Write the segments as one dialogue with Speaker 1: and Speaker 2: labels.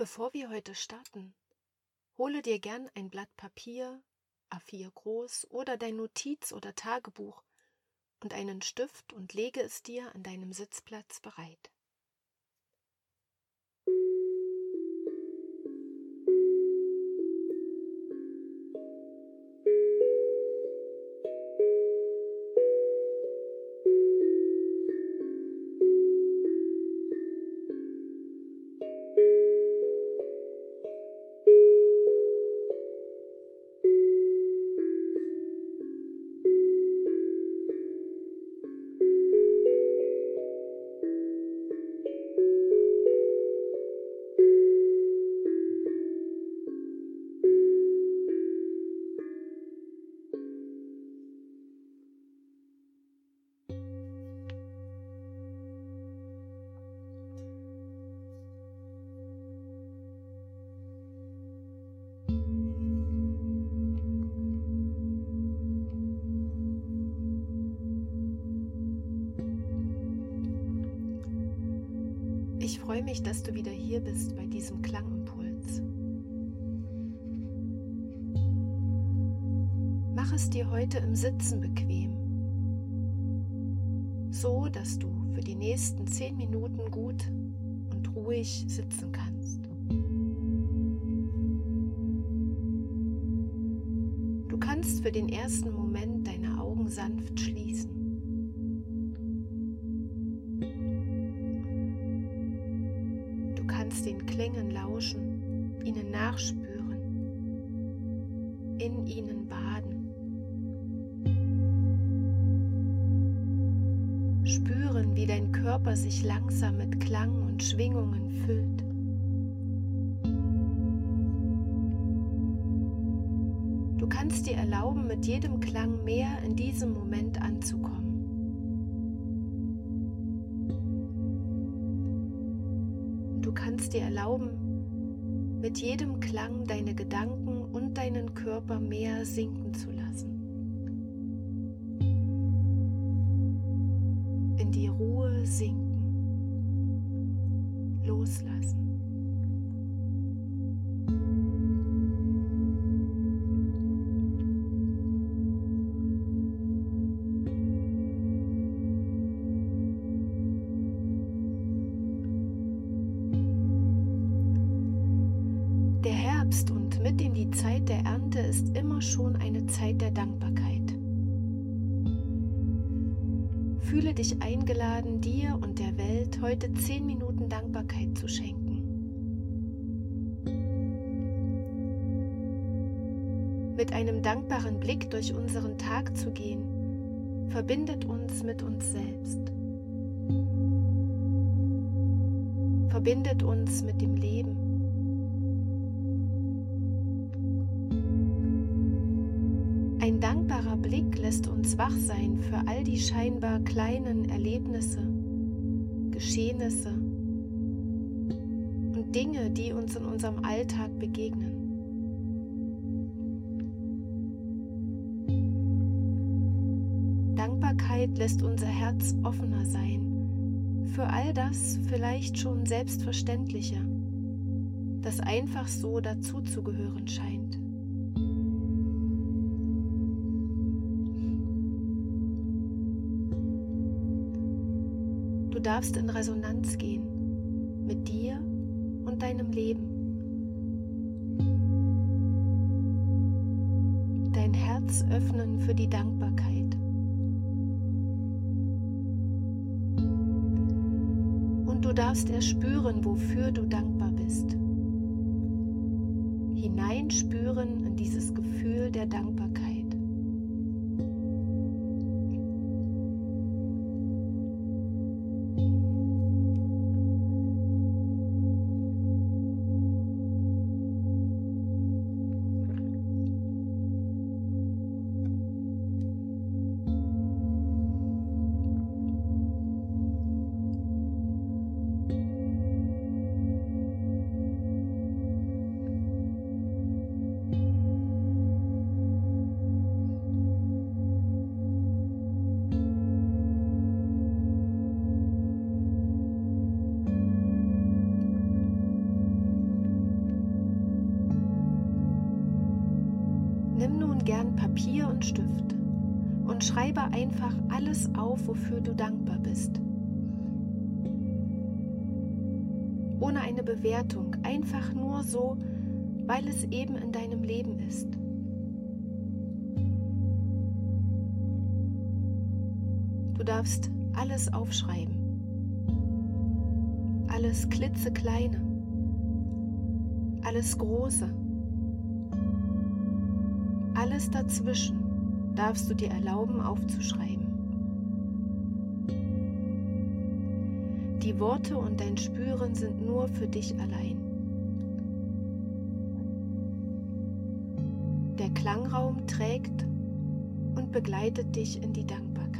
Speaker 1: Bevor wir heute starten, hole dir gern ein Blatt Papier, A4 groß oder dein Notiz- oder Tagebuch und einen Stift und lege es dir an deinem Sitzplatz bereit. Freue mich, dass du wieder hier bist bei diesem Klangimpuls. Mach es dir heute im Sitzen bequem, so dass du für die nächsten zehn Minuten gut und ruhig sitzen kannst. Du kannst für den ersten Moment deine Augen sanft schließen. Klängen lauschen, ihnen nachspüren, in ihnen baden. Spüren, wie dein Körper sich langsam mit Klang und Schwingungen füllt. Du kannst dir erlauben, mit jedem Klang mehr in diesem Moment anzukommen. Kannst dir erlauben, mit jedem Klang deine Gedanken und deinen Körper mehr sinken zu lassen. In die Ruhe sinken, loslassen. Schon eine Zeit der Dankbarkeit. Fühle dich eingeladen, dir und der Welt heute zehn Minuten Dankbarkeit zu schenken. Mit einem dankbaren Blick durch unseren Tag zu gehen, verbindet uns mit uns selbst. Verbindet uns mit dem Leben. Lässt uns wach sein für all die scheinbar kleinen Erlebnisse, Geschehnisse und Dinge, die uns in unserem Alltag begegnen. Dankbarkeit lässt unser Herz offener sein für all das vielleicht schon Selbstverständliche, das einfach so dazuzugehören scheint. Darfst in Resonanz gehen mit dir und deinem Leben. Dein Herz öffnen für die Dankbarkeit. Und du darfst erspüren, wofür du dankbar bist. Hineinspüren in dieses Gefühl der Dankbarkeit. Gern Papier und Stift und schreibe einfach alles auf, wofür du dankbar bist. Ohne eine Bewertung, einfach nur so, weil es eben in deinem Leben ist. Du darfst alles aufschreiben. Alles klitzekleine. Alles große. Alles dazwischen darfst du dir erlauben aufzuschreiben. Die Worte und dein Spüren sind nur für dich allein. Der Klangraum trägt und begleitet dich in die Dankbarkeit.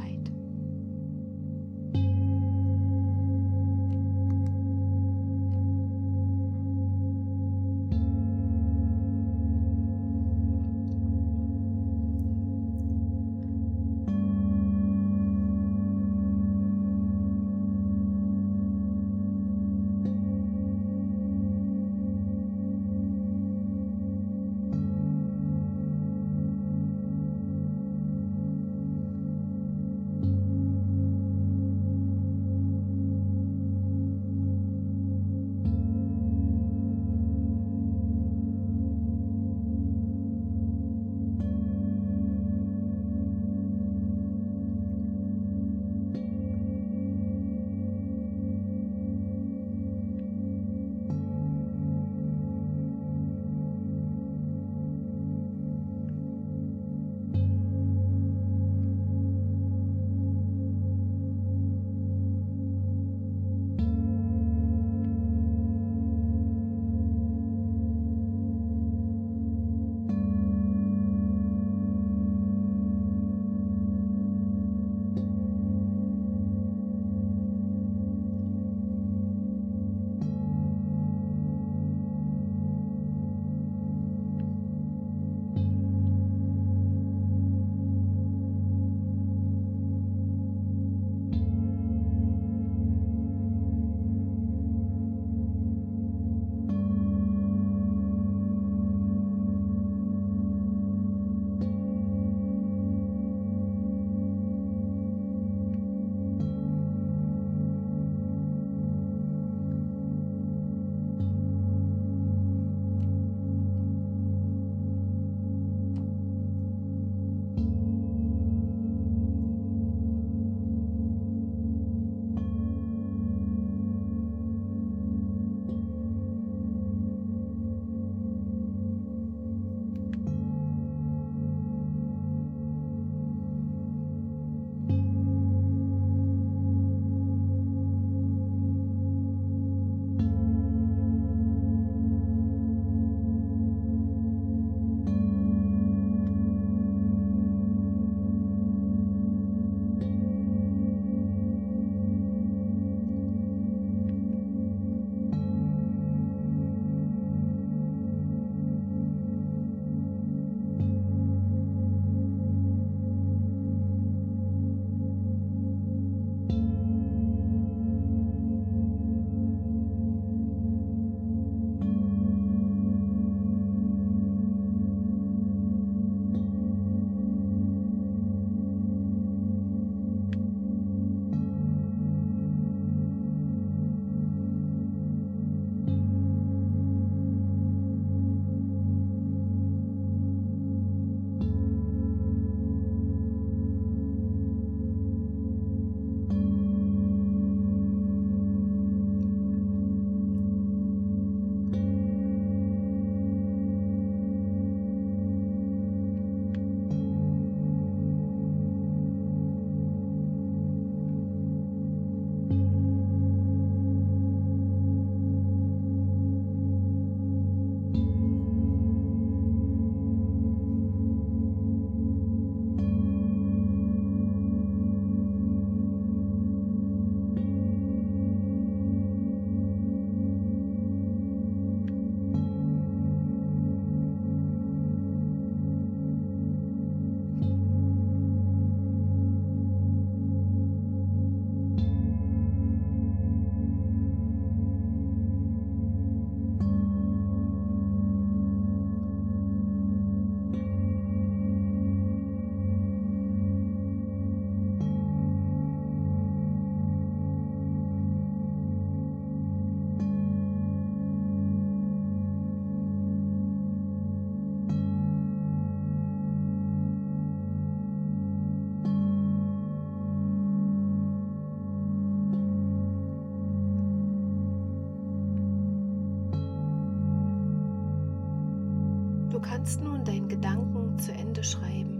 Speaker 1: Du kannst nun deinen Gedanken zu Ende schreiben.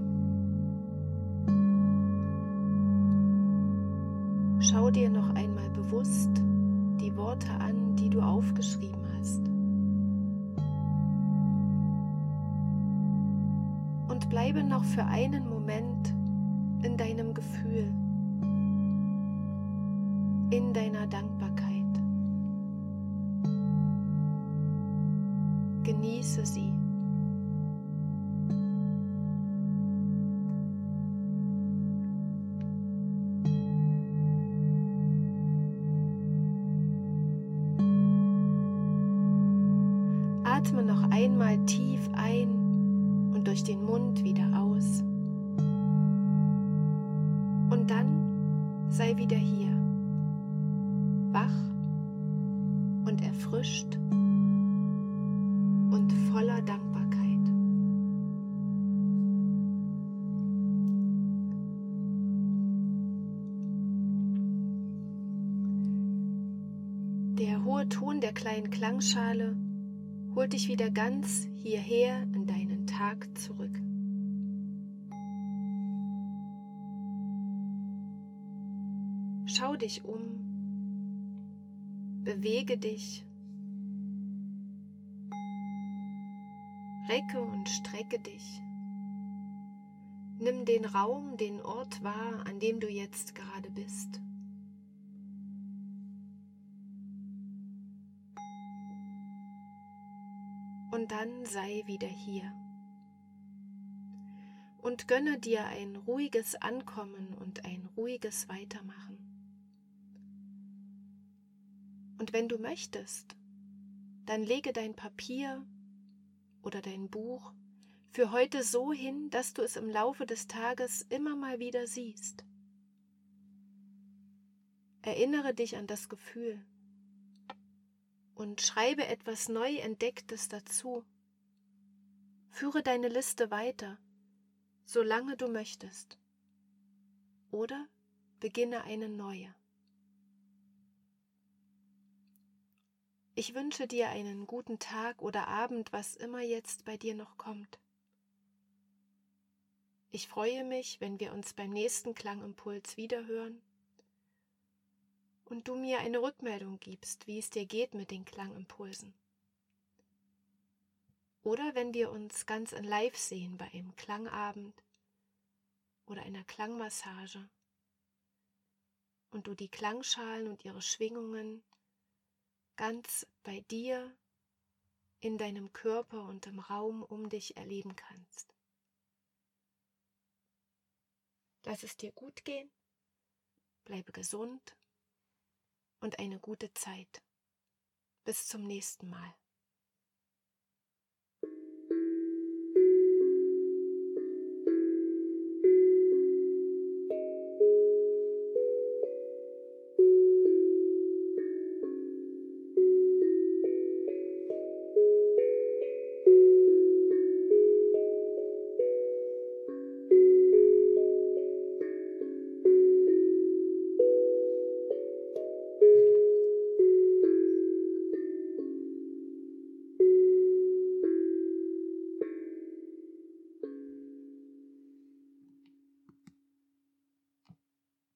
Speaker 1: Schau dir noch einmal bewusst die Worte an, die du aufgeschrieben hast. Und bleibe noch für einen Moment in deinem Gefühl, in deiner Dankbarkeit. Genieße sie. Atme noch einmal tief ein und durch den Mund wieder aus. Und dann sei wieder hier, wach und erfrischt und voller Dankbarkeit. Der hohe Ton der kleinen Klangschale holt dich wieder ganz hierher in deinen Tag zurück. Schau dich um, bewege dich, recke und strecke dich. Nimm den Raum, den Ort wahr, an dem du jetzt gerade bist. Und dann sei wieder hier. Und gönne dir ein ruhiges Ankommen und ein ruhiges Weitermachen. Und wenn du möchtest, dann lege dein Papier oder dein Buch für heute so hin, dass du es im Laufe des Tages immer mal wieder siehst. Erinnere dich an das Gefühl, und schreibe etwas neu Entdecktes dazu. Führe deine Liste weiter, solange du möchtest. Oder beginne eine neue. Ich wünsche dir einen guten Tag oder Abend, was immer jetzt bei dir noch kommt. Ich freue mich, wenn wir uns beim nächsten Klangimpuls wiederhören und du mir eine Rückmeldung gibst, wie es dir geht mit den Klangimpulsen. Oder wenn wir uns ganz in Live sehen bei einem Klangabend oder einer Klangmassage und du die Klangschalen und ihre Schwingungen ganz bei dir, in deinem Körper und im Raum um dich erleben kannst. Lass es dir gut gehen, bleibe gesund und eine gute Zeit. Bis zum nächsten Mal.